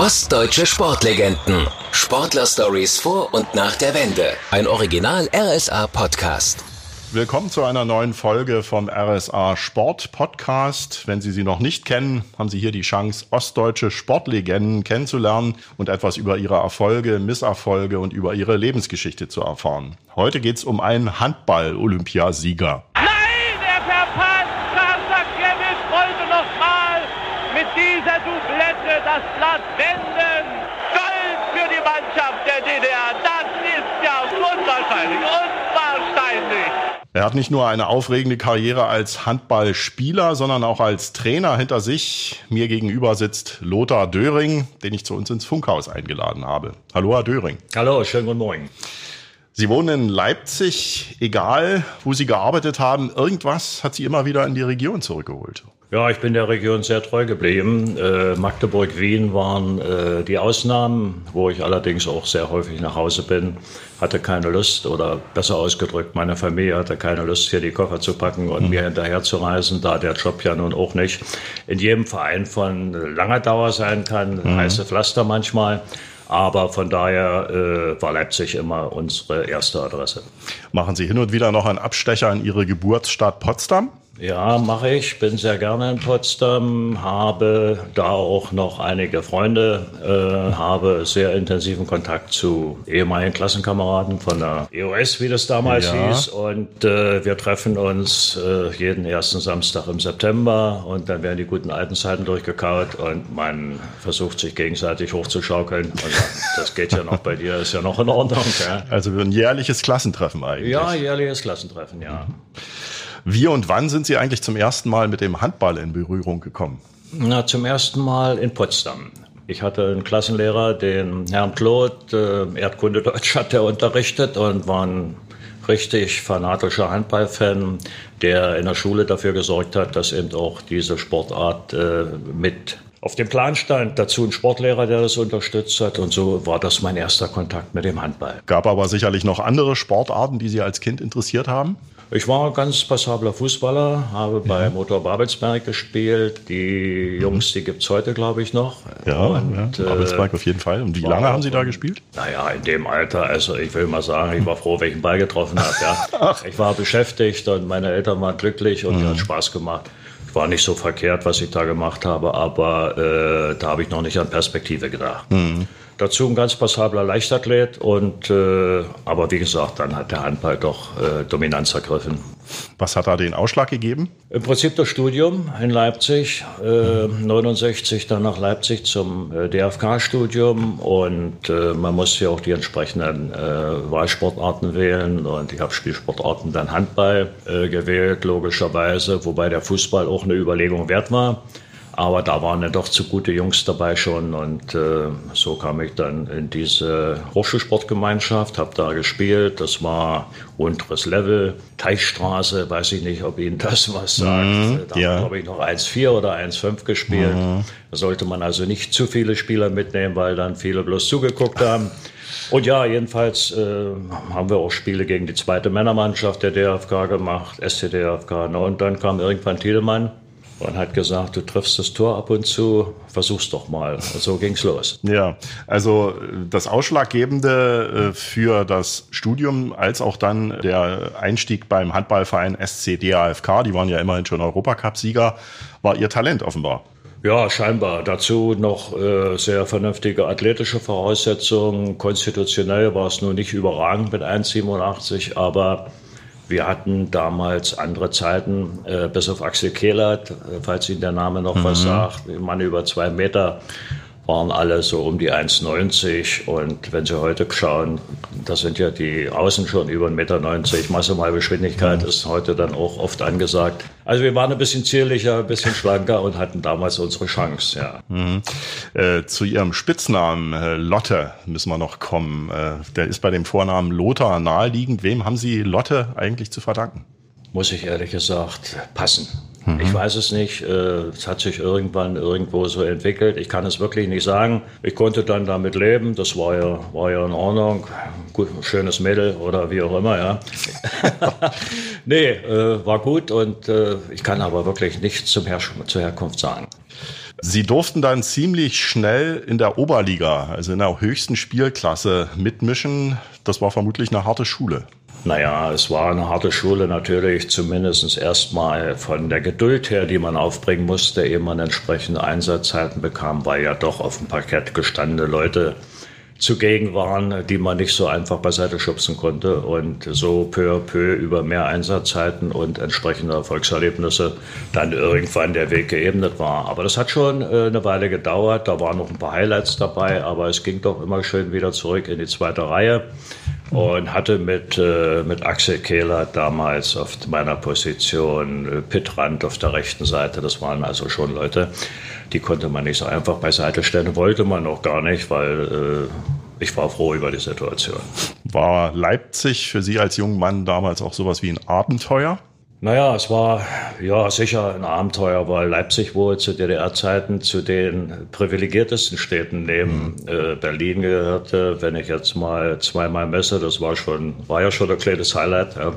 Ostdeutsche Sportlegenden. Sportler-Stories vor und nach der Wende. Ein Original RSA-Podcast. Willkommen zu einer neuen Folge vom RSA Sport Podcast. Wenn Sie sie noch nicht kennen, haben Sie hier die Chance, ostdeutsche Sportlegenden kennenzulernen und etwas über ihre Erfolge, Misserfolge und über ihre Lebensgeschichte zu erfahren. Heute geht es um einen Handball-Olympiasieger. Nein, er verpasst! Kasakewitsch wollte nochmal mit dieser Doublette das Blatt wenden. Gold für die Mannschaft der DDR. Das ist ja unwahrscheinlich, unwahrscheinlich. Er hat nicht nur eine aufregende Karriere als Handballspieler, sondern auch als Trainer hinter sich. Mir gegenüber sitzt Lothar Döring, den ich zu uns ins Funkhaus eingeladen habe. Hallo, Herr Döring. Hallo, schönen guten Morgen. Sie wohnen in Leipzig, egal wo Sie gearbeitet haben, irgendwas hat Sie immer wieder in die Region zurückgeholt. Ja, ich bin der Region sehr treu geblieben. Äh, Magdeburg, Wien waren äh, die Ausnahmen, wo ich allerdings auch sehr häufig nach Hause bin. Hatte keine Lust oder besser ausgedrückt, meine Familie hatte keine Lust, hier die Koffer zu packen und mhm. mir hinterher zu reisen, da der Job ja nun auch nicht in jedem Verein von langer Dauer sein kann, mhm. heiße Pflaster manchmal. Aber von daher äh, war Leipzig immer unsere erste Adresse. Machen Sie hin und wieder noch einen Abstecher in Ihre Geburtsstadt Potsdam? Ja, mache ich. Bin sehr gerne in Potsdam, habe da auch noch einige Freunde, äh, habe sehr intensiven Kontakt zu ehemaligen Klassenkameraden von der EOS, wie das damals ja. hieß. Und äh, wir treffen uns äh, jeden ersten Samstag im September und dann werden die guten alten Zeiten durchgekaut und man versucht sich gegenseitig hochzuschaukeln. Und das geht ja noch bei dir, ist ja noch in Ordnung. Ja. Also ein jährliches Klassentreffen eigentlich. Ja, jährliches Klassentreffen, ja. Wie und wann sind Sie eigentlich zum ersten Mal mit dem Handball in Berührung gekommen? Na, zum ersten Mal in Potsdam. Ich hatte einen Klassenlehrer, den Herrn Claude, äh, Erdkunde Deutsch hat er unterrichtet und war ein richtig fanatischer Handballfan, der in der Schule dafür gesorgt hat, dass eben auch diese Sportart äh, mit auf dem Plan stand. Dazu ein Sportlehrer, der das unterstützt hat. Und so war das mein erster Kontakt mit dem Handball. Gab aber sicherlich noch andere Sportarten, die Sie als Kind interessiert haben? Ich war ein ganz passabler Fußballer, habe bei ja. Motor Babelsberg gespielt. Die Jungs, die gibt es heute, glaube ich, noch. Ja, und, ja, Babelsberg äh, auf jeden Fall. Und wie lange haben Sie da gespielt? Naja, in dem Alter, also ich will mal sagen, ich war froh, welchen Ball getroffen habe. Ja. ich war beschäftigt und meine Eltern waren glücklich und mhm. hat Spaß gemacht war nicht so verkehrt, was ich da gemacht habe, aber äh, da habe ich noch nicht an Perspektive gedacht. Mhm. Dazu ein ganz passabler Leichtathlet und äh, aber wie gesagt, dann hat der Handball doch äh, Dominanz ergriffen. Was hat da den Ausschlag gegeben? Im Prinzip das Studium in Leipzig, äh, 69 dann nach Leipzig zum äh, DFK-Studium und äh, man musste ja auch die entsprechenden äh, Wahlsportarten wählen und ich habe Spielsportarten dann Handball äh, gewählt, logischerweise, wobei der Fußball auch eine Überlegung wert war. Aber da waren ja doch zu gute Jungs dabei schon und äh, so kam ich dann in diese Hochschulsportgemeinschaft, habe da gespielt. Das war unteres Level, Teichstraße, weiß ich nicht, ob Ihnen das was sagt. Mhm, da ja. habe ich noch 1,4 oder 1,5 gespielt. Mhm. Da sollte man also nicht zu viele Spieler mitnehmen, weil dann viele bloß zugeguckt haben. Und ja, jedenfalls äh, haben wir auch Spiele gegen die zweite Männermannschaft der DFK gemacht, SCDFK. Und dann kam irgendwann Tiedemann und hat gesagt, du triffst das Tor ab und zu, versuch's doch mal. Und so ging's los. Ja, also das Ausschlaggebende äh, für das Studium als auch dann der Einstieg beim Handballverein SC DAFK, die waren ja immerhin schon Europacup-Sieger, war ihr Talent offenbar. Ja, scheinbar. Dazu noch äh, sehr vernünftige athletische Voraussetzungen. Konstitutionell war es nur nicht überragend mit 1,87, aber wir hatten damals andere Zeiten, äh, bis auf Axel Kehlert, äh, falls Ihnen der Name noch mhm. was sagt, Mann über zwei Meter waren alle so um die 1,90 und wenn Sie heute schauen, da sind ja die Außen schon über 1,90 Meter. Maximalgeschwindigkeit mhm. ist heute dann auch oft angesagt. Also wir waren ein bisschen zierlicher, ein bisschen schlanker und hatten damals unsere Chance, ja. Mhm. Äh, zu Ihrem Spitznamen äh, Lotte müssen wir noch kommen. Äh, der ist bei dem Vornamen Lothar naheliegend. Wem haben Sie Lotte eigentlich zu verdanken? Muss ich ehrlich gesagt passen. Mhm. Ich weiß es nicht. Äh, es hat sich irgendwann irgendwo so entwickelt. Ich kann es wirklich nicht sagen. Ich konnte dann damit leben. Das war ja, war ja in Ordnung. Gut, schönes Mädel oder wie auch immer, ja. nee, äh, war gut und äh, ich kann aber wirklich nichts zum Her zur Herkunft sagen. Sie durften dann ziemlich schnell in der Oberliga, also in der höchsten Spielklasse mitmischen. Das war vermutlich eine harte Schule. Naja, es war eine harte Schule natürlich, zumindest erstmal von der Geduld her, die man aufbringen musste, ehe man entsprechende Einsatzzeiten bekam, weil ja doch auf dem Parkett gestandene Leute zugegen waren, die man nicht so einfach beiseite schubsen konnte. Und so peu à peu über mehr Einsatzzeiten und entsprechende Erfolgserlebnisse dann irgendwann der Weg geebnet war. Aber das hat schon äh, eine Weile gedauert. Da waren noch ein paar Highlights dabei, aber es ging doch immer schön wieder zurück in die zweite Reihe und hatte mit, äh, mit Axel Kehler damals auf meiner Position äh, Pittrand auf der rechten Seite. Das waren also schon Leute, die konnte man nicht so einfach beiseite stellen, wollte man auch gar nicht, weil äh, ich war froh über die Situation. War Leipzig für Sie als junger Mann damals auch sowas wie ein Abenteuer? Naja, es war ja sicher ein Abenteuer, weil Leipzig wohl zu DDR-Zeiten zu den privilegiertesten Städten neben mhm. äh, Berlin gehörte. Wenn ich jetzt mal zweimal messe, das war schon, war ja schon ein kleines Highlight, ja,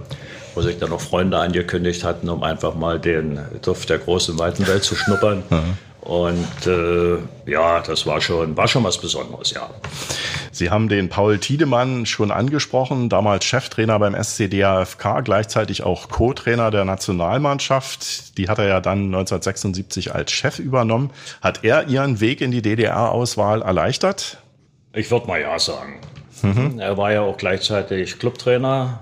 wo sich dann noch Freunde angekündigt hatten, um einfach mal den Duft der großen weiten Welt zu schnuppern. Mhm. Und äh, ja, das war schon, war schon was Besonderes, ja. Sie haben den Paul Tiedemann schon angesprochen, damals Cheftrainer beim SC DAFK, gleichzeitig auch Co-Trainer der Nationalmannschaft. Die hat er ja dann 1976 als Chef übernommen. Hat er Ihren Weg in die DDR-Auswahl erleichtert? Ich würde mal ja sagen. Mhm. Er war ja auch gleichzeitig Clubtrainer.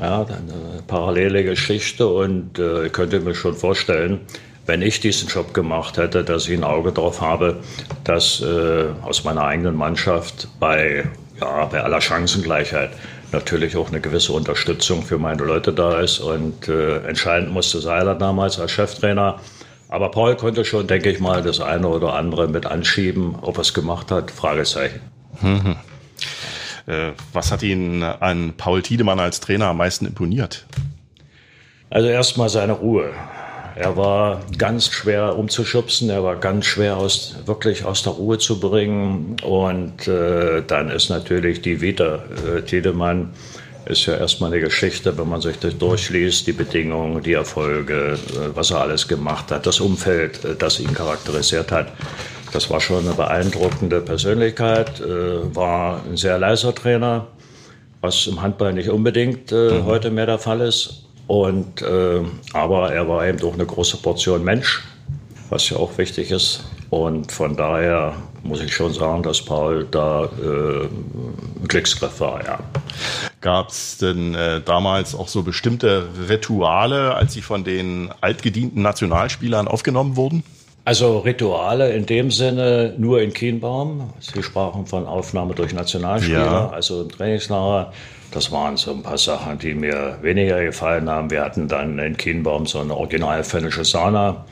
Ja, eine parallele Geschichte und äh, ich könnte mir schon vorstellen, wenn ich diesen Job gemacht hätte, dass ich ein Auge darauf habe, dass äh, aus meiner eigenen Mannschaft bei, ja, bei aller Chancengleichheit natürlich auch eine gewisse Unterstützung für meine Leute da ist. Und äh, entscheidend musste Seiler damals als Cheftrainer. Aber Paul konnte schon, denke ich mal, das eine oder andere mit anschieben. Ob er es gemacht hat, Fragezeichen. Mhm. Äh, was hat Ihnen an Paul Tiedemann als Trainer am meisten imponiert? Also erstmal seine Ruhe. Er war ganz schwer umzuschubsen, er war ganz schwer aus, wirklich aus der Ruhe zu bringen. Und äh, dann ist natürlich die Vita äh, Tiedemann ist ja erstmal eine Geschichte, wenn man sich das durchliest, die Bedingungen, die Erfolge, äh, was er alles gemacht hat, das Umfeld, äh, das ihn charakterisiert hat. Das war schon eine beeindruckende Persönlichkeit, äh, war ein sehr leiser Trainer, was im Handball nicht unbedingt äh, mhm. heute mehr der Fall ist. Und, äh, aber er war eben auch eine große Portion Mensch, was ja auch wichtig ist. Und von daher muss ich schon sagen, dass Paul da äh, ein Glücksgriff war, ja. Gab es denn äh, damals auch so bestimmte Rituale, als sie von den altgedienten Nationalspielern aufgenommen wurden? Also Rituale in dem Sinne nur in Kienbaum. Sie sprachen von Aufnahme durch Nationalspieler, ja. also im Trainingslager. Das waren so ein paar Sachen, die mir weniger gefallen haben. Wir hatten dann in Kienbaum so eine original finnische Sauna,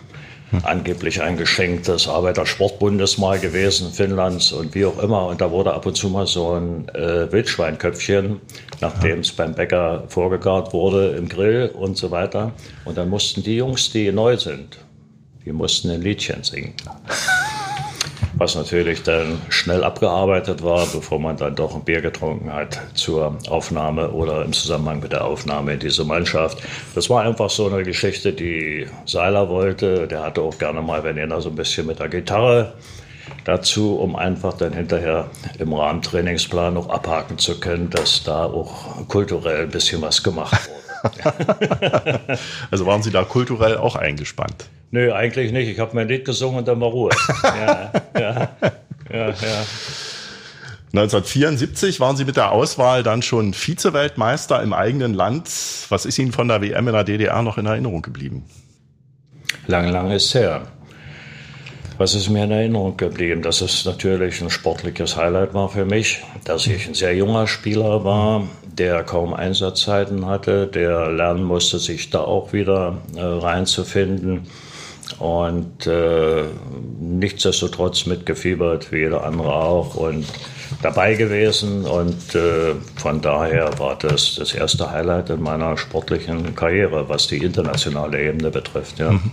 hm. angeblich ein Geschenk des Arbeitersportbundes mal gewesen, Finnlands und wie auch immer. Und da wurde ab und zu mal so ein äh, Wildschweinköpfchen, nachdem es beim Bäcker vorgegart wurde, im Grill und so weiter. Und dann mussten die Jungs, die neu sind, die mussten ein Liedchen singen was natürlich dann schnell abgearbeitet war, bevor man dann doch ein Bier getrunken hat zur Aufnahme oder im Zusammenhang mit der Aufnahme in diese Mannschaft. Das war einfach so eine Geschichte, die Seiler wollte. Der hatte auch gerne mal Venena so ein bisschen mit der Gitarre dazu, um einfach dann hinterher im Rahmentrainingsplan noch abhaken zu können, dass da auch kulturell ein bisschen was gemacht wurde. also waren Sie da kulturell auch eingespannt? Nö, eigentlich nicht. Ich habe mein Lied gesungen und dann war Ruhe. ja, ja, ja, ja. 1974 waren Sie mit der Auswahl dann schon Vize-Weltmeister im eigenen Land. Was ist Ihnen von der WM in der DDR noch in Erinnerung geblieben? Lang, lang ist her. Was ist mir in Erinnerung geblieben? Dass es natürlich ein sportliches Highlight war für mich, dass ich ein sehr junger Spieler war, der kaum Einsatzzeiten hatte, der lernen musste, sich da auch wieder äh, reinzufinden und äh, nichtsdestotrotz mitgefiebert, wie jeder andere auch und dabei gewesen und äh, von daher war das das erste Highlight in meiner sportlichen Karriere, was die internationale Ebene betrifft. Ja. Mhm.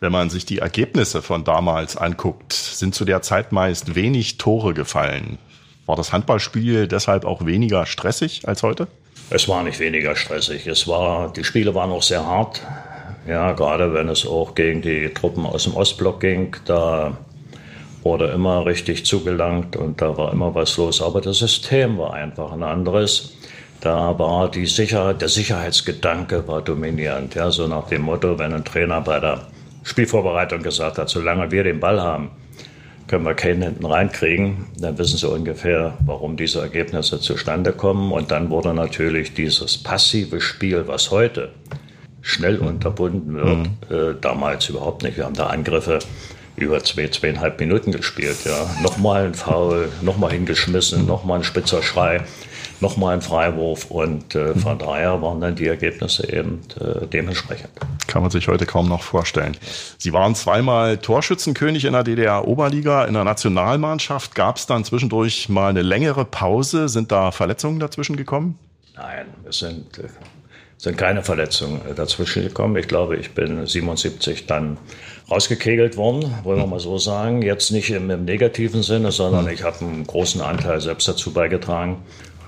Wenn man sich die Ergebnisse von damals anguckt, sind zu der Zeit meist wenig Tore gefallen. War das Handballspiel deshalb auch weniger stressig als heute? Es war nicht weniger stressig. Es war, die Spiele waren auch sehr hart. Ja, gerade wenn es auch gegen die Truppen aus dem Ostblock ging, da wurde immer richtig zugelangt und da war immer was los. Aber das System war einfach ein anderes. Da war die Sicherheit, der Sicherheitsgedanke war dominierend. Ja, so nach dem Motto, wenn ein Trainer bei der Spielvorbereitung gesagt hat, solange wir den Ball haben, können wir keinen hinten reinkriegen, dann wissen sie ungefähr, warum diese Ergebnisse zustande kommen. Und dann wurde natürlich dieses passive Spiel, was heute schnell unterbunden wird, mhm. äh, damals überhaupt nicht. Wir haben da Angriffe über zwei, zweieinhalb Minuten gespielt. Ja. Nochmal ein Foul, nochmal hingeschmissen, nochmal ein spitzer Schrei nochmal ein Freiwurf und äh, von daher waren dann die Ergebnisse eben äh, dementsprechend. Kann man sich heute kaum noch vorstellen. Sie waren zweimal Torschützenkönig in der DDR-Oberliga. In der Nationalmannschaft gab es dann zwischendurch mal eine längere Pause. Sind da Verletzungen dazwischen gekommen? Nein, es sind, äh, sind keine Verletzungen äh, dazwischen gekommen. Ich glaube, ich bin 77 dann rausgekegelt worden, wollen wir mal so sagen. Jetzt nicht im, im negativen Sinne, sondern hm. ich habe einen großen Anteil selbst dazu beigetragen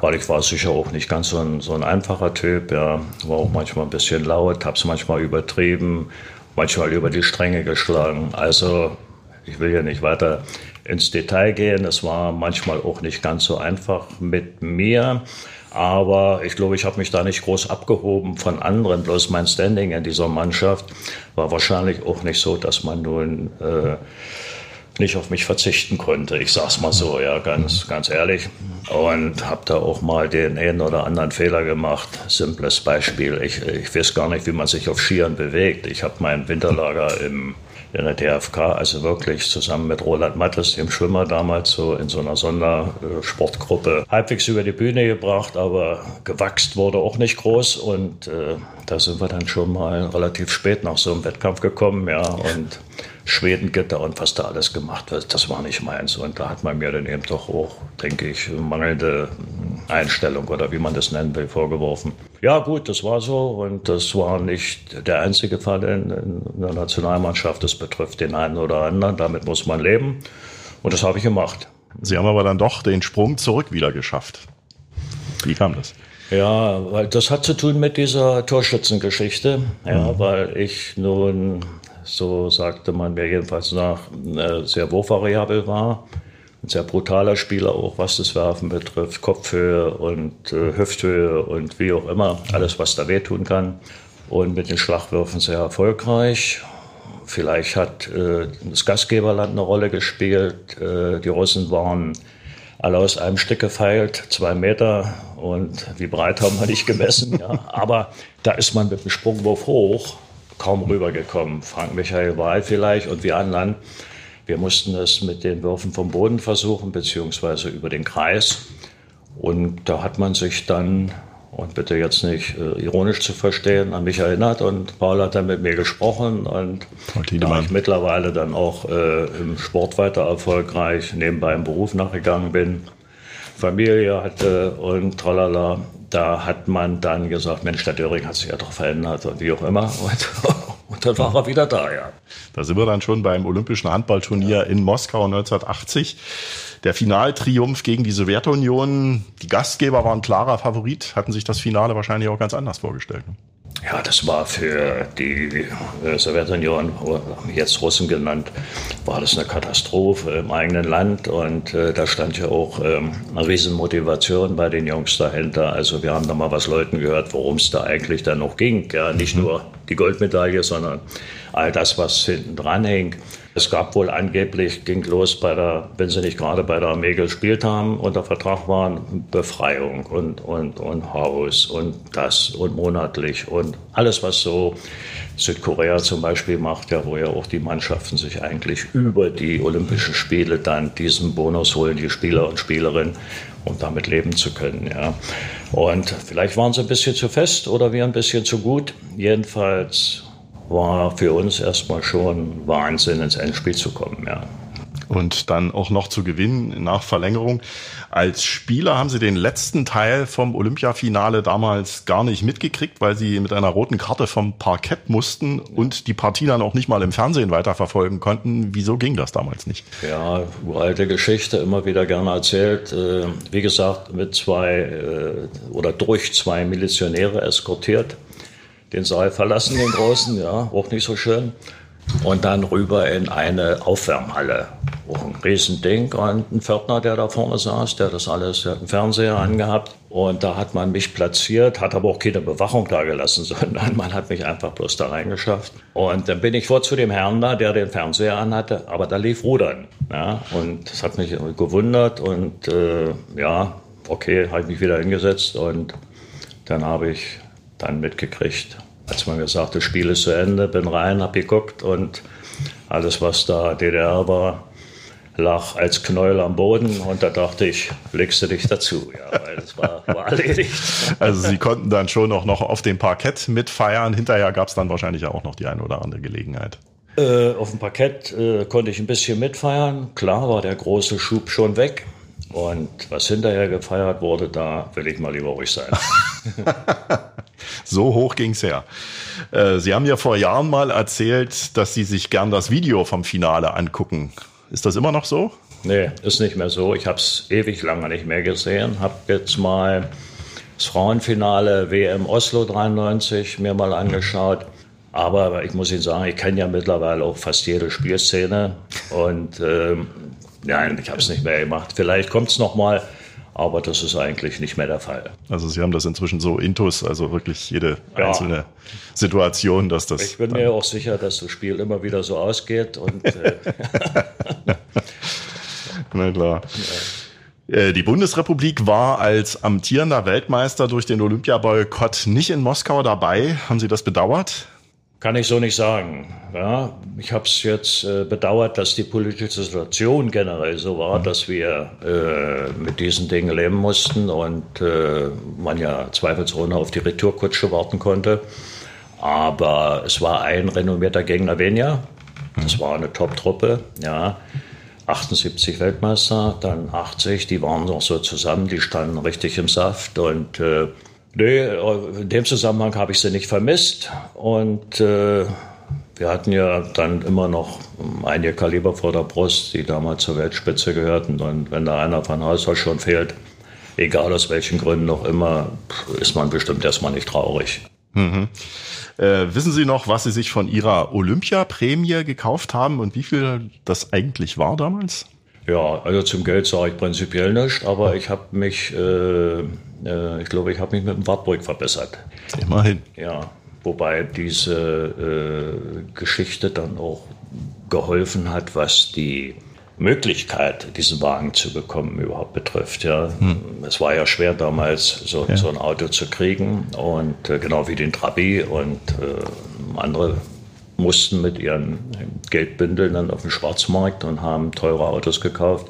weil ich war sicher auch nicht ganz so ein, so ein einfacher Typ. Ja, war auch manchmal ein bisschen laut, habe es manchmal übertrieben, manchmal über die Stränge geschlagen. Also ich will hier nicht weiter ins Detail gehen. Es war manchmal auch nicht ganz so einfach mit mir. Aber ich glaube, ich habe mich da nicht groß abgehoben von anderen. Bloß mein Standing in dieser Mannschaft war wahrscheinlich auch nicht so, dass man nun äh, nicht auf mich verzichten konnte. Ich sag's mal so, ja, ganz, ganz ehrlich. Und habe da auch mal den einen oder anderen Fehler gemacht. Simples Beispiel. Ich, ich weiß gar nicht, wie man sich auf Skiern bewegt. Ich habe mein Winterlager im in der DFK, also wirklich zusammen mit Roland Mattes, dem Schwimmer damals, so in so einer Sondersportgruppe halbwegs über die Bühne gebracht, aber gewachst wurde auch nicht groß. Und äh, da sind wir dann schon mal relativ spät nach so einem Wettkampf gekommen, ja, und Schwedengitter und was da alles gemacht wird, das war nicht meins. Und da hat man mir dann eben doch auch, denke ich, mangelnde Einstellung oder wie man das nennen will, vorgeworfen. Ja gut, das war so und das war nicht der einzige Fall in, in der Nationalmannschaft. Das betrifft den einen oder anderen, damit muss man leben. Und das habe ich gemacht. Sie haben aber dann doch den Sprung zurück wieder geschafft. Wie kam das? Ja, weil das hat zu tun mit dieser Torschützengeschichte. Ja, mhm. weil ich nun so sagte man mir jedenfalls nach, äh, sehr wurfvariabel war. Ein sehr brutaler Spieler auch, was das Werfen betrifft, Kopfhöhe und äh, Hüfthöhe und wie auch immer, alles, was da wehtun kann. Und mit den Schlagwürfen sehr erfolgreich. Vielleicht hat äh, das Gastgeberland eine Rolle gespielt. Äh, die Russen waren alle aus einem Stück gefeilt, zwei Meter und wie breit haben wir nicht gemessen. Ja. Aber da ist man mit dem Sprungwurf hoch kaum rübergekommen. Frank Michael Wahl vielleicht und wir anderen. Wir mussten es mit den Würfen vom Boden versuchen, beziehungsweise über den Kreis. Und da hat man sich dann, und bitte jetzt nicht äh, ironisch zu verstehen, an mich erinnert. Und Paul hat dann mit mir gesprochen. Und da ich mittlerweile dann auch äh, im Sport weiter erfolgreich nebenbei im Beruf nachgegangen bin, Familie hatte und tralala, da hat man dann gesagt, Mensch, der Döring hat sich ja doch verändert und wie auch immer. Und, und dann war er wieder da, ja. Da sind wir dann schon beim Olympischen Handballturnier ja. in Moskau 1980. Der Finaltriumph gegen die Sowjetunion. Die Gastgeber waren klarer Favorit, hatten sich das Finale wahrscheinlich auch ganz anders vorgestellt. Ja, das war für die äh, Sowjetunion, jetzt Russen genannt, war das eine Katastrophe im eigenen Land. Und äh, da stand ja auch ähm, eine Riesenmotivation bei den Jungs dahinter. Also wir haben da mal was Leuten gehört, worum es da eigentlich dann noch ging. Ja, nicht mhm. nur die Goldmedaille, sondern all das, was hinten dran hing. Es gab wohl angeblich, ging los bei der, wenn sie nicht gerade bei der Armee gespielt haben, unter Vertrag waren, Befreiung und, und, und Haus und das und monatlich und alles, was so Südkorea zum Beispiel macht, ja, wo ja auch die Mannschaften sich eigentlich über die Olympischen Spiele dann diesen Bonus holen, die Spieler und Spielerinnen, um damit leben zu können, ja. Und vielleicht waren sie ein bisschen zu fest oder wir ein bisschen zu gut. Jedenfalls war für uns erstmal schon Wahnsinn, ins Endspiel zu kommen, ja. Und dann auch noch zu gewinnen nach Verlängerung. Als Spieler haben Sie den letzten Teil vom Olympiafinale damals gar nicht mitgekriegt, weil Sie mit einer roten Karte vom Parkett mussten und die Partie dann auch nicht mal im Fernsehen weiterverfolgen konnten. Wieso ging das damals nicht? Ja, uralte Geschichte, immer wieder gerne erzählt. Äh, wie gesagt, mit zwei äh, oder durch zwei Milizionäre eskortiert den Saal verlassen, den großen, ja, auch nicht so schön. Und dann rüber in eine Aufwärmhalle. Auch ein Riesending. Und ein Pförtner, der da vorne saß, der das alles, der hat einen Fernseher angehabt. Und da hat man mich platziert, hat aber auch keine Bewachung da gelassen, sondern man hat mich einfach bloß da reingeschafft. Und dann bin ich vor zu dem Herrn da, der den Fernseher anhatte, aber da lief Rudern. Ja, und das hat mich gewundert und äh, ja, okay, habe ich mich wieder hingesetzt und dann habe ich dann mitgekriegt, als man gesagt, das Spiel ist zu Ende, bin rein, hab geguckt und alles, was da DDR war, lag als Knäuel am Boden und da dachte ich, legst du dich dazu, ja, weil es war, war erledigt. Also Sie konnten dann schon auch noch auf dem Parkett mitfeiern. Hinterher gab es dann wahrscheinlich auch noch die eine oder andere Gelegenheit. Äh, auf dem Parkett äh, konnte ich ein bisschen mitfeiern. Klar war der große Schub schon weg. Und was hinterher gefeiert wurde, da will ich mal lieber ruhig sein. so hoch ging's her. Äh, Sie haben ja vor Jahren mal erzählt, dass Sie sich gern das Video vom Finale angucken. Ist das immer noch so? Nee, ist nicht mehr so. Ich habe es ewig lange nicht mehr gesehen. Habe jetzt mal das Frauenfinale WM Oslo 93 mir mal angeschaut. Aber ich muss Ihnen sagen, ich kenne ja mittlerweile auch fast jede Spielszene. Und ähm, nein, ich habe es nicht mehr gemacht. Vielleicht kommt es noch mal. Aber das ist eigentlich nicht mehr der Fall. Also Sie haben das inzwischen so intus, also wirklich jede ja. einzelne Situation, dass das. Ich bin mir auch sicher, dass das Spiel immer wieder so ausgeht und. Äh, Na klar. Ja. Äh, die Bundesrepublik war als amtierender Weltmeister durch den Olympiaboykott nicht in Moskau dabei. Haben Sie das bedauert? Kann ich so nicht sagen. Ja, ich habe es jetzt äh, bedauert, dass die politische Situation generell so war, mhm. dass wir äh, mit diesen Dingen leben mussten und äh, man ja zweifelsohne auf die Retourkutsche warten konnte. Aber es war ein renommierter Gegner weniger. Das war eine Top-Truppe. Ja. 78 Weltmeister, dann 80, die waren noch so zusammen, die standen richtig im Saft und äh, Nee, in dem Zusammenhang habe ich sie nicht vermisst. Und äh, wir hatten ja dann immer noch einige Kaliber vor der Brust, die damals zur Weltspitze gehörten. Und wenn da einer von Haus aus schon fehlt, egal aus welchen Gründen noch immer, ist man bestimmt erstmal nicht traurig. Mhm. Äh, wissen Sie noch, was Sie sich von Ihrer Olympiaprämie gekauft haben und wie viel das eigentlich war damals? Ja, also zum Geld sage ich prinzipiell nicht, aber ich habe mich, äh, äh, ich glaube, ich habe mich mit dem Wartburg verbessert. Immerhin. Ja, wobei diese äh, Geschichte dann auch geholfen hat, was die Möglichkeit, diesen Wagen zu bekommen, überhaupt betrifft. Ja. Hm. Es war ja schwer damals, so, ja. so ein Auto zu kriegen und äh, genau wie den Trabi und äh, andere mussten mit ihren Geldbündeln dann auf den Schwarzmarkt und haben teure Autos gekauft.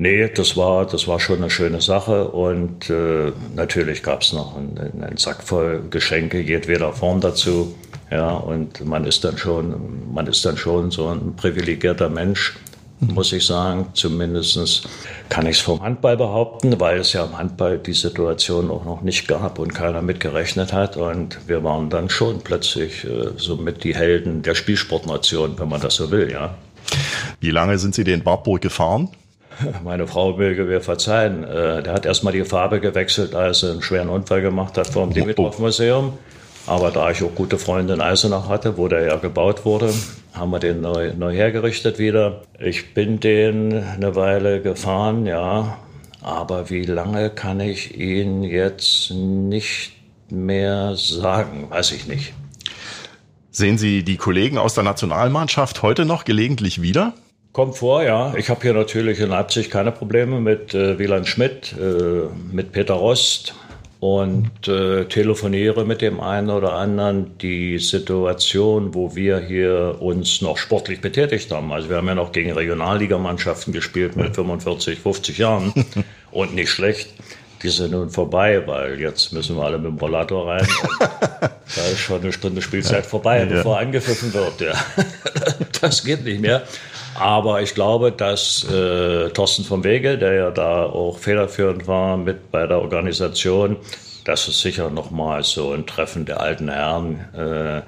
Nee, das war, das war schon eine schöne Sache und äh, natürlich gab es noch einen, einen, Sack voll Geschenke jedweder Form dazu. Ja, und man ist dann schon, man ist dann schon so ein privilegierter Mensch, muss ich sagen. Zumindest kann ich es vom Handball behaupten, weil es ja im Handball die Situation auch noch nicht gab und keiner mitgerechnet hat. Und wir waren dann schon plötzlich äh, somit die Helden der Spielsportnation, wenn man das so will, ja. Wie lange sind Sie den Wartburg gefahren? Meine Frau möge mir verzeihen. Äh, der hat erstmal die Farbe gewechselt, als er einen schweren Unfall gemacht hat vor dem Dimitrov-Museum. Aber da ich auch gute Freunde in Eisenach hatte, wo der ja gebaut wurde, haben wir den neu, neu hergerichtet wieder. Ich bin den eine Weile gefahren, ja. Aber wie lange kann ich Ihnen jetzt nicht mehr sagen? Weiß ich nicht. Sehen Sie die Kollegen aus der Nationalmannschaft heute noch gelegentlich wieder? Kommt vor, ja. Ich habe hier natürlich in Leipzig keine Probleme mit äh, Wieland Schmidt, äh, mit Peter Rost, und äh, telefoniere mit dem einen oder anderen die Situation, wo wir hier uns noch sportlich betätigt haben. Also wir haben ja noch gegen Regionalligamannschaften gespielt mit 45, 50 Jahren und nicht schlecht. Die sind nun vorbei, weil jetzt müssen wir alle mit dem Rollator rein. da ist schon eine Stunde Spielzeit vorbei, ja. bevor angepfiffen wird. Ja. das geht nicht mehr. Aber ich glaube, dass äh, Thorsten vom Wege, der ja da auch federführend war mit bei der Organisation, dass es sicher nochmal so ein Treffen der alten Herren äh,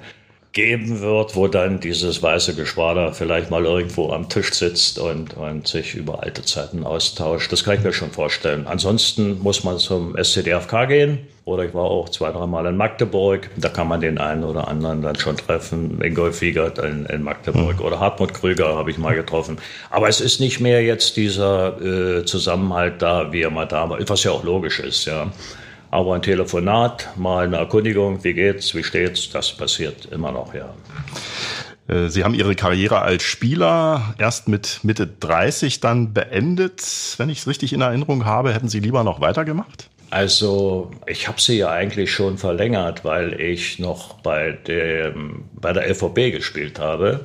geben wird, wo dann dieses weiße Geschwader vielleicht mal irgendwo am Tisch sitzt und, und sich über alte Zeiten austauscht. Das kann ich mir schon vorstellen. Ansonsten muss man zum SCDFK gehen. Oder ich war auch zwei, dreimal in Magdeburg. Da kann man den einen oder anderen dann schon treffen. Ingolf Wiegert in, in Magdeburg mhm. oder Hartmut Krüger habe ich mal getroffen. Aber es ist nicht mehr jetzt dieser äh, Zusammenhalt da, wie er mal da war, was ja auch logisch ist. Ja. Aber ein Telefonat, mal eine Erkundigung, wie geht's, wie steht's, das passiert immer noch, ja. Äh, Sie haben Ihre Karriere als Spieler erst mit Mitte 30 dann beendet. Wenn ich es richtig in Erinnerung habe, hätten Sie lieber noch weitergemacht? Also ich habe sie ja eigentlich schon verlängert, weil ich noch bei, dem, bei der LVB gespielt habe.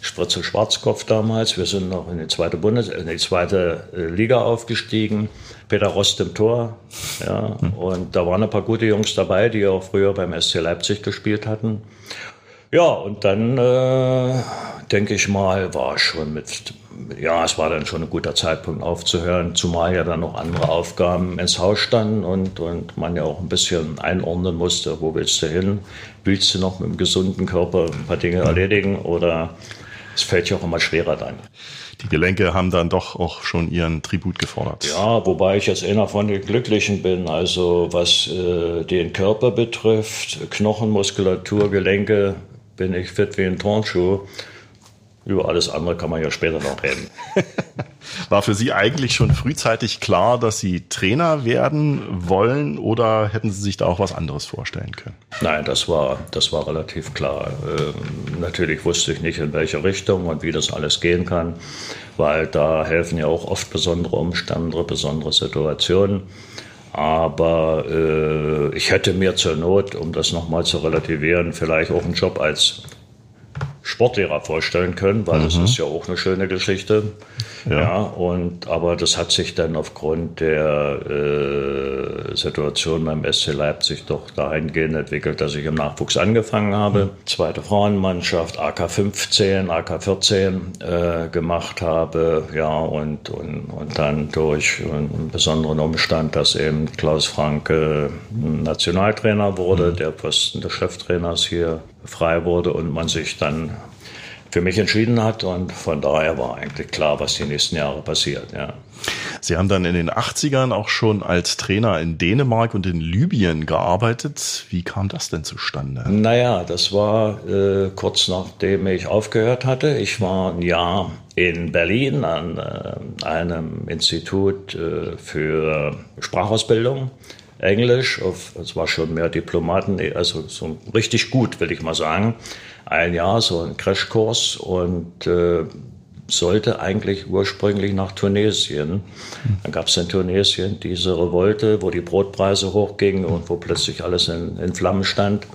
Spritze Schwarzkopf damals. Wir sind noch in die zweite, Bundes in die zweite äh, Liga aufgestiegen. Peter Rost im Tor. Ja. Und da waren ein paar gute Jungs dabei, die auch früher beim SC Leipzig gespielt hatten. Ja, und dann äh, denke ich mal, war schon mit, ja, es war dann schon ein guter Zeitpunkt aufzuhören, zumal ja dann noch andere Aufgaben ins Haus standen und, und man ja auch ein bisschen einordnen musste, wo willst du hin? Willst du noch mit einem gesunden Körper ein paar Dinge erledigen oder es fällt ja auch immer schwerer dann. Die Gelenke haben dann doch auch schon ihren Tribut gefordert. Ja, wobei ich jetzt einer von den Glücklichen bin. Also was äh, den Körper betrifft, Knochen, Muskulatur, Gelenke, bin ich fit wie ein Turnschuh. Über alles andere kann man ja später noch reden. War für Sie eigentlich schon frühzeitig klar, dass Sie Trainer werden wollen oder hätten Sie sich da auch was anderes vorstellen können? Nein, das war, das war relativ klar. Ähm, natürlich wusste ich nicht, in welche Richtung und wie das alles gehen kann, weil da helfen ja auch oft besondere Umstände, besondere Situationen. Aber äh, ich hätte mir zur Not, um das nochmal zu relativieren, vielleicht auch einen Job als Sportlehrer vorstellen können, weil mhm. das ist ja auch eine schöne Geschichte. Ja. ja. und aber das hat sich dann aufgrund der äh, Situation beim SC Leipzig doch dahingehend entwickelt, dass ich im Nachwuchs angefangen habe, mhm. zweite Frauenmannschaft, AK 15, AK 14 äh, gemacht habe, ja und, und und dann durch einen besonderen Umstand, dass eben Klaus Franke Nationaltrainer wurde, mhm. der Posten des Cheftrainers hier frei wurde und man sich dann für mich entschieden hat. Und von daher war eigentlich klar, was die nächsten Jahre passiert. Ja. Sie haben dann in den 80ern auch schon als Trainer in Dänemark und in Libyen gearbeitet. Wie kam das denn zustande? Naja, das war äh, kurz nachdem ich aufgehört hatte. Ich war ein Jahr in Berlin an äh, einem Institut äh, für Sprachausbildung Englisch, es war schon mehr Diplomaten, also so richtig gut, will ich mal sagen. Ein Jahr, so ein Crashkurs und äh, sollte eigentlich ursprünglich nach Tunesien. Dann gab es in Tunesien diese Revolte, wo die Brotpreise hochgingen und wo plötzlich alles in, in Flammen stand.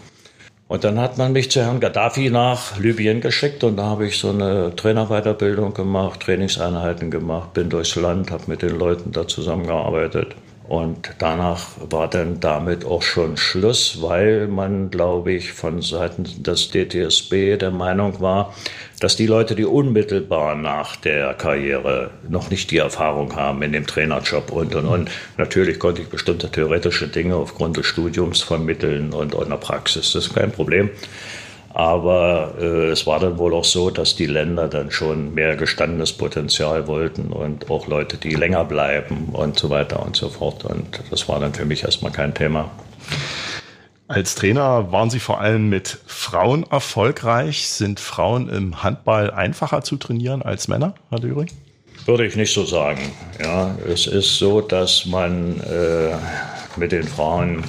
Und dann hat man mich zu Herrn Gaddafi nach Libyen geschickt und da habe ich so eine Trainerweiterbildung gemacht, Trainingseinheiten gemacht, bin durchs Land, habe mit den Leuten da zusammengearbeitet. Und danach war dann damit auch schon Schluss, weil man, glaube ich, von Seiten des DTSB der Meinung war, dass die Leute, die unmittelbar nach der Karriere noch nicht die Erfahrung haben in dem Trainerjob und und und, natürlich konnte ich bestimmte theoretische Dinge aufgrund des Studiums vermitteln und in der Praxis, das ist kein Problem. Aber äh, es war dann wohl auch so, dass die Länder dann schon mehr gestandenes Potenzial wollten und auch Leute, die länger bleiben und so weiter und so fort. Und das war dann für mich erstmal kein Thema. Als Trainer waren Sie vor allem mit Frauen erfolgreich. Sind Frauen im Handball einfacher zu trainieren als Männer, Herr Döring? Würde ich nicht so sagen. Ja, es ist so, dass man äh, mit den Frauen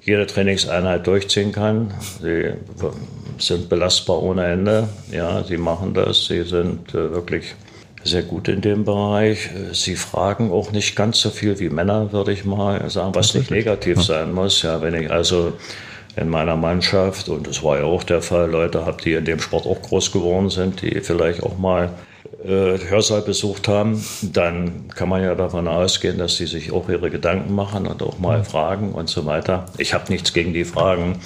jede Trainingseinheit durchziehen kann. Sie sind belastbar ohne Ende. Ja, sie machen das. Sie sind äh, wirklich sehr gut in dem Bereich. Sie fragen auch nicht ganz so viel wie Männer, würde ich mal sagen, was nicht negativ sein muss. Ja, wenn ich also in meiner Mannschaft, und das war ja auch der Fall, Leute habe, die in dem Sport auch groß geworden sind, die vielleicht auch mal äh, Hörsaal besucht haben, dann kann man ja davon ausgehen, dass sie sich auch ihre Gedanken machen und auch mal fragen und so weiter. Ich habe nichts gegen die Fragen.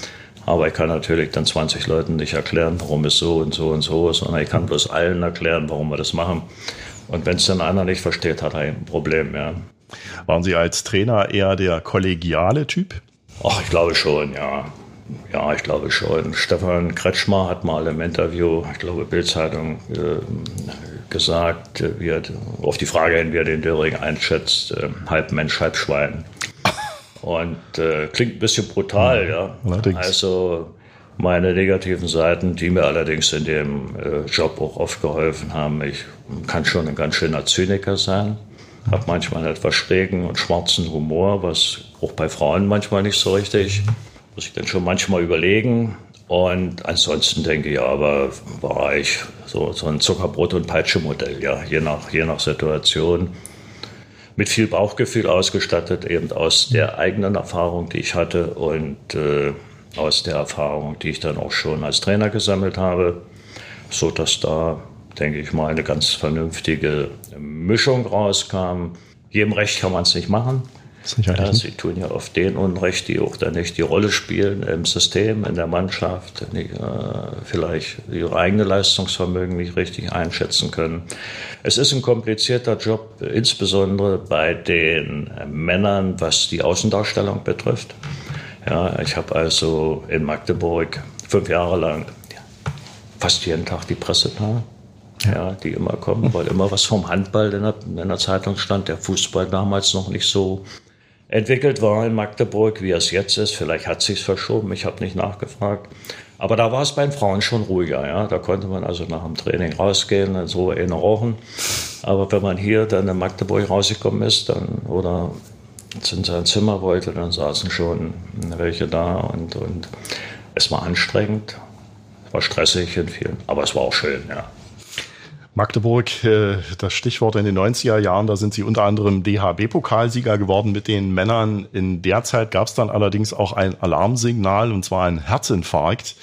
Aber ich kann natürlich dann 20 Leuten nicht erklären, warum es so und so und so ist, sondern ich kann bloß allen erklären, warum wir das machen. Und wenn es dann einer nicht versteht, hat er ein Problem, ja. Waren Sie als Trainer eher der kollegiale Typ? Ach, ich glaube schon, ja. Ja, ich glaube schon. Stefan Kretschmer hat mal im Interview, ich glaube Bildzeitung, äh, gesagt, wie er, auf die Frage hin, wie er den Döring einschätzt, äh, halb Mensch, halb Schwein. Und äh, klingt ein bisschen brutal, ja. Allerdings. Also meine negativen Seiten, die mir allerdings in dem äh, Job auch oft geholfen haben. Ich kann schon ein ganz schöner Zyniker sein, habe manchmal etwas schrägen und schwarzen Humor, was auch bei Frauen manchmal nicht so richtig, muss ich dann schon manchmal überlegen. Und ansonsten denke ich aber, war ich so, so ein Zuckerbrot- und Peitsche-Modell, ja, je nach, je nach Situation. Mit viel Bauchgefühl ausgestattet, eben aus der eigenen Erfahrung, die ich hatte und äh, aus der Erfahrung, die ich dann auch schon als Trainer gesammelt habe, so dass da, denke ich mal, eine ganz vernünftige Mischung rauskam. Jedem Recht kann man es nicht machen. Ja, sie tun ja oft den Unrecht, die auch dann nicht die Rolle spielen im System, in der Mannschaft, die, äh, vielleicht ihre eigene Leistungsvermögen nicht richtig einschätzen können. Es ist ein komplizierter Job, insbesondere bei den Männern, was die Außendarstellung betrifft. Ja, ich habe also in Magdeburg fünf Jahre lang fast jeden Tag die Presse da. Ja, die immer kommen, weil immer was vom Handball in der, in der Zeitung stand, der Fußball damals noch nicht so entwickelt war in Magdeburg, wie es jetzt ist. Vielleicht hat sich's verschoben, ich habe nicht nachgefragt. Aber da war es bei den Frauen schon ruhiger. Ja? Da konnte man also nach dem Training rausgehen und so in rauchen. Aber wenn man hier dann in Magdeburg rausgekommen ist dann, oder in sein Zimmer wollte, dann saßen schon welche da und, und es war anstrengend, es war stressig in vielen, aber es war auch schön, ja. Magdeburg, äh, das Stichwort in den 90er Jahren, da sind sie unter anderem DHB-Pokalsieger geworden mit den Männern. In der Zeit gab es dann allerdings auch ein Alarmsignal und zwar ein Herzinfarkt.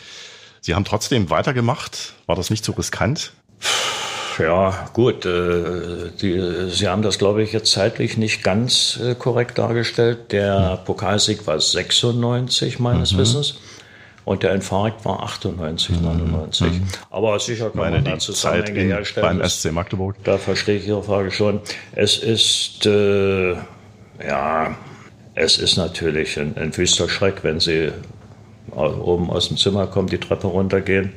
Sie haben trotzdem weitergemacht. War das nicht so riskant? Ja, gut. Äh, die, Sie haben das, glaube ich, jetzt zeitlich nicht ganz äh, korrekt dargestellt. Der Pokalsieg war 96 meines mhm. Wissens. Und der Infarkt war 98, 99. Mhm. Aber sicher kann Meine man da Zusammenhänge in, herstellen. Beim SC Magdeburg. Da verstehe ich Ihre Frage schon. Es ist, äh, ja, es ist natürlich ein, ein wüster Schreck, wenn Sie oben aus dem Zimmer kommen, die Treppe runtergehen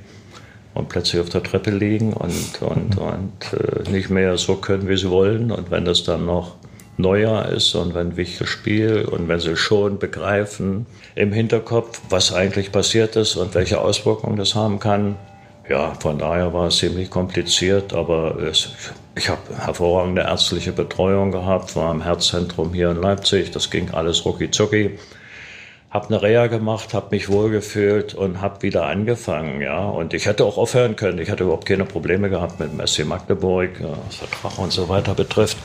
und plötzlich auf der Treppe liegen und, und, und äh, nicht mehr so können, wie sie wollen. Und wenn das dann noch Neujahr ist und wenn wichtiges Spiel und wenn sie schon begreifen im Hinterkopf, was eigentlich passiert ist und welche Auswirkungen das haben kann. Ja, von daher war es ziemlich kompliziert, aber es, ich habe hervorragende ärztliche Betreuung gehabt, war im Herzzentrum hier in Leipzig, das ging alles rucki zucki habe eine Reha gemacht, habe mich wohlgefühlt und habe wieder angefangen. Ja, und ich hätte auch aufhören können. Ich hatte überhaupt keine Probleme gehabt mit dem SC Magdeburg, was Vertrag und so weiter betrifft.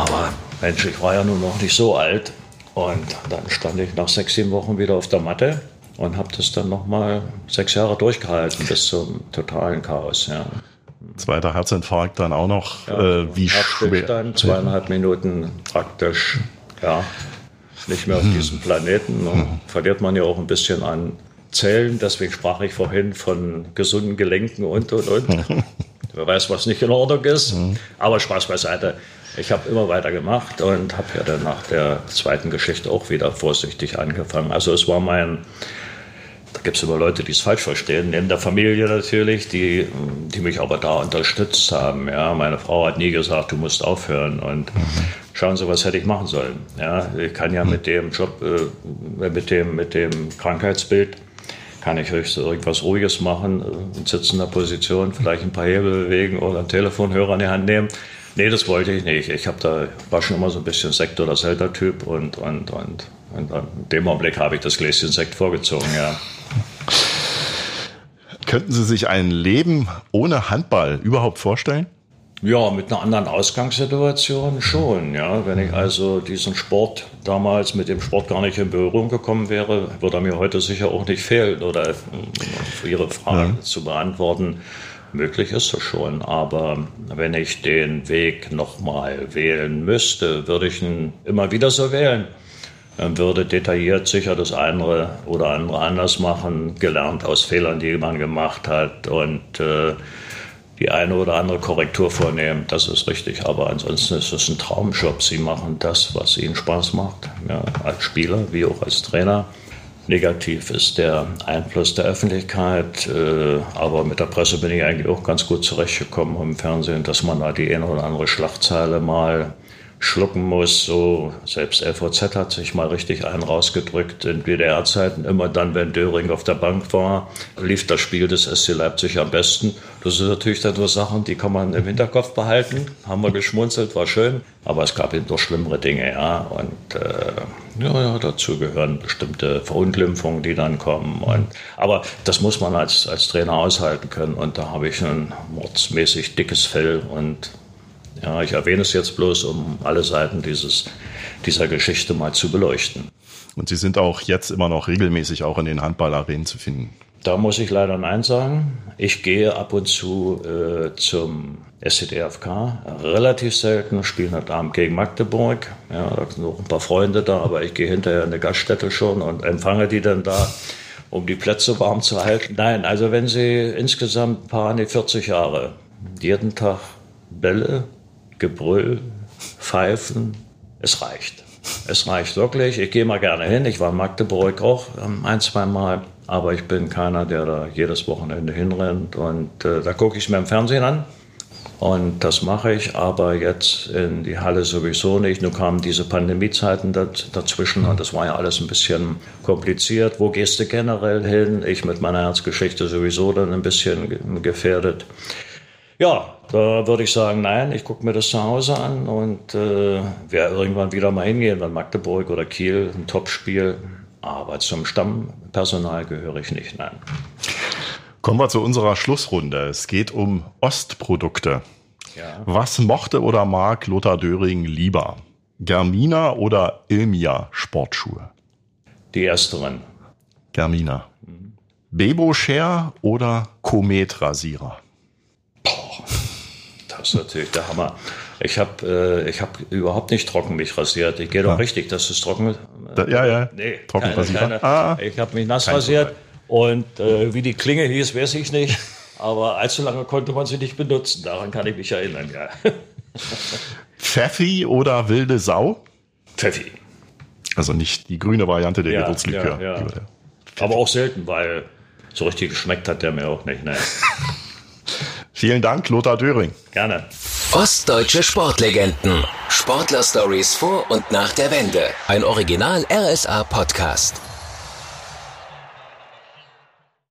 Aber Mensch, ich war ja nun noch nicht so alt. Und dann stand ich nach sechs, sieben Wochen wieder auf der Matte und habe das dann nochmal sechs Jahre durchgehalten bis zum totalen Chaos. Ja. Zweiter Herzinfarkt dann auch noch. Ja, äh, wie schwer? Zweieinhalb Minuten praktisch. Ja, nicht mehr auf hm. diesem Planeten. Ne? Hm. Verliert man ja auch ein bisschen an Zellen. Deswegen sprach ich vorhin von gesunden Gelenken und, und, und. Wer weiß, was nicht in Ordnung ist. Hm. Aber Spaß beiseite. Ich habe immer weiter gemacht und habe ja dann nach der zweiten Geschichte auch wieder vorsichtig angefangen. Also es war mein, da gibt es immer Leute, die es falsch verstehen, neben der Familie natürlich, die, die mich aber da unterstützt haben. Ja, meine Frau hat nie gesagt, du musst aufhören und schauen Sie, was hätte ich machen sollen. Ja, ich kann ja mit dem Job, äh, mit, dem, mit dem Krankheitsbild, kann ich höchstens irgendwas Ruhiges machen, äh, in sitzender Position, vielleicht ein paar Hebel bewegen oder einen Telefonhörer in die Hand nehmen. Nee, das wollte ich nicht. Ich habe da, war schon immer so ein bisschen Sekt- oder Selter-Typ und, und, und, und in dem Augenblick habe ich das Gläschen Sekt vorgezogen, ja. Könnten Sie sich ein Leben ohne Handball überhaupt vorstellen? Ja, mit einer anderen Ausgangssituation schon. Ja, wenn ich also diesen Sport damals mit dem Sport gar nicht in Berührung gekommen wäre, würde er mir heute sicher auch nicht fehlen. Oder Ihre Frage ja. zu beantworten, möglich ist es schon. Aber wenn ich den Weg nochmal wählen müsste, würde ich ihn immer wieder so wählen. Dann würde detailliert sicher das eine oder andere anders machen, gelernt aus Fehlern, die man gemacht hat und äh, die eine oder andere Korrektur vornehmen, das ist richtig. Aber ansonsten ist es ein Traumjob. Sie machen das, was ihnen Spaß macht, ja, als Spieler wie auch als Trainer. Negativ ist der Einfluss der Öffentlichkeit, äh, aber mit der Presse bin ich eigentlich auch ganz gut zurechtgekommen im Fernsehen, dass man da die eine oder andere Schlagzeile mal schlucken muss. So, selbst LVZ hat sich mal richtig einen rausgedrückt. In DDR-Zeiten immer dann, wenn Döring auf der Bank war, lief das Spiel des SC Leipzig am besten. Das sind natürlich dann nur Sachen, die kann man im Hinterkopf behalten. Haben wir geschmunzelt, war schön. Aber es gab eben doch schlimmere Dinge, ja. Und äh, ja, ja, dazu gehören bestimmte Verunglimpfungen, die dann kommen. Und, aber das muss man als, als Trainer aushalten können. Und da habe ich ein mordsmäßig dickes Fell und ja, ich erwähne es jetzt bloß, um alle Seiten dieses, dieser Geschichte mal zu beleuchten. Und Sie sind auch jetzt immer noch regelmäßig auch in den Handballarenen zu finden. Da muss ich leider Nein sagen. Ich gehe ab und zu äh, zum SCDFK, relativ selten, spielen heute Abend gegen Magdeburg. Ja, da sind noch ein paar Freunde da, aber ich gehe hinterher in eine Gaststätte schon und empfange die dann da, um die Plätze warm zu halten. Nein, also wenn Sie insgesamt ein paar, nee, 40 Jahre, jeden Tag Bälle, Gebrüll, Pfeifen, es reicht. Es reicht wirklich. Ich gehe mal gerne hin. Ich war in Magdeburg auch ähm, ein, zwei Mal. Aber ich bin keiner, der da jedes Wochenende hinrennt. Und äh, da gucke ich mir im Fernsehen an. Und das mache ich, aber jetzt in die Halle sowieso nicht. Nun kamen diese Pandemiezeiten dazwischen und das war ja alles ein bisschen kompliziert. Wo gehst du generell hin? Ich mit meiner Herzgeschichte sowieso dann ein bisschen gefährdet. Ja, da würde ich sagen, nein, ich gucke mir das zu Hause an und äh, werde irgendwann wieder mal hingehen, wenn Magdeburg oder Kiel ein Topspiel. Aber zum Stammpersonal gehöre ich nicht, nein. Kommen wir zu unserer Schlussrunde. Es geht um Ostprodukte. Ja. Was mochte oder mag Lothar Döring lieber? Germina oder Ilmia Sportschuhe? Die ersteren. Germina. Mhm. Bebo Share oder Komet Rasierer? Das ist natürlich der Hammer. Ich habe äh, hab überhaupt nicht trocken mich rasiert. Ich gehe doch ja. richtig, das ist trocken. Äh, ja, ja. Nee, trocken keine, keine, ah, Ich habe mich nass rasiert. Und äh, wie die Klinge hieß, weiß ich nicht. Aber allzu lange konnte man sie nicht benutzen. Daran kann ich mich erinnern, ja. Pfeffi oder wilde Sau? Pfeffi. Also nicht die grüne Variante der ja, Gewürzlikör. Ja, ja. Aber auch selten, weil so richtig geschmeckt hat der mir auch nicht. Ne. Vielen Dank, Lothar Döring. Gerne. Ostdeutsche Sportlegenden. Sportler-Stories vor und nach der Wende. Ein Original RSA-Podcast.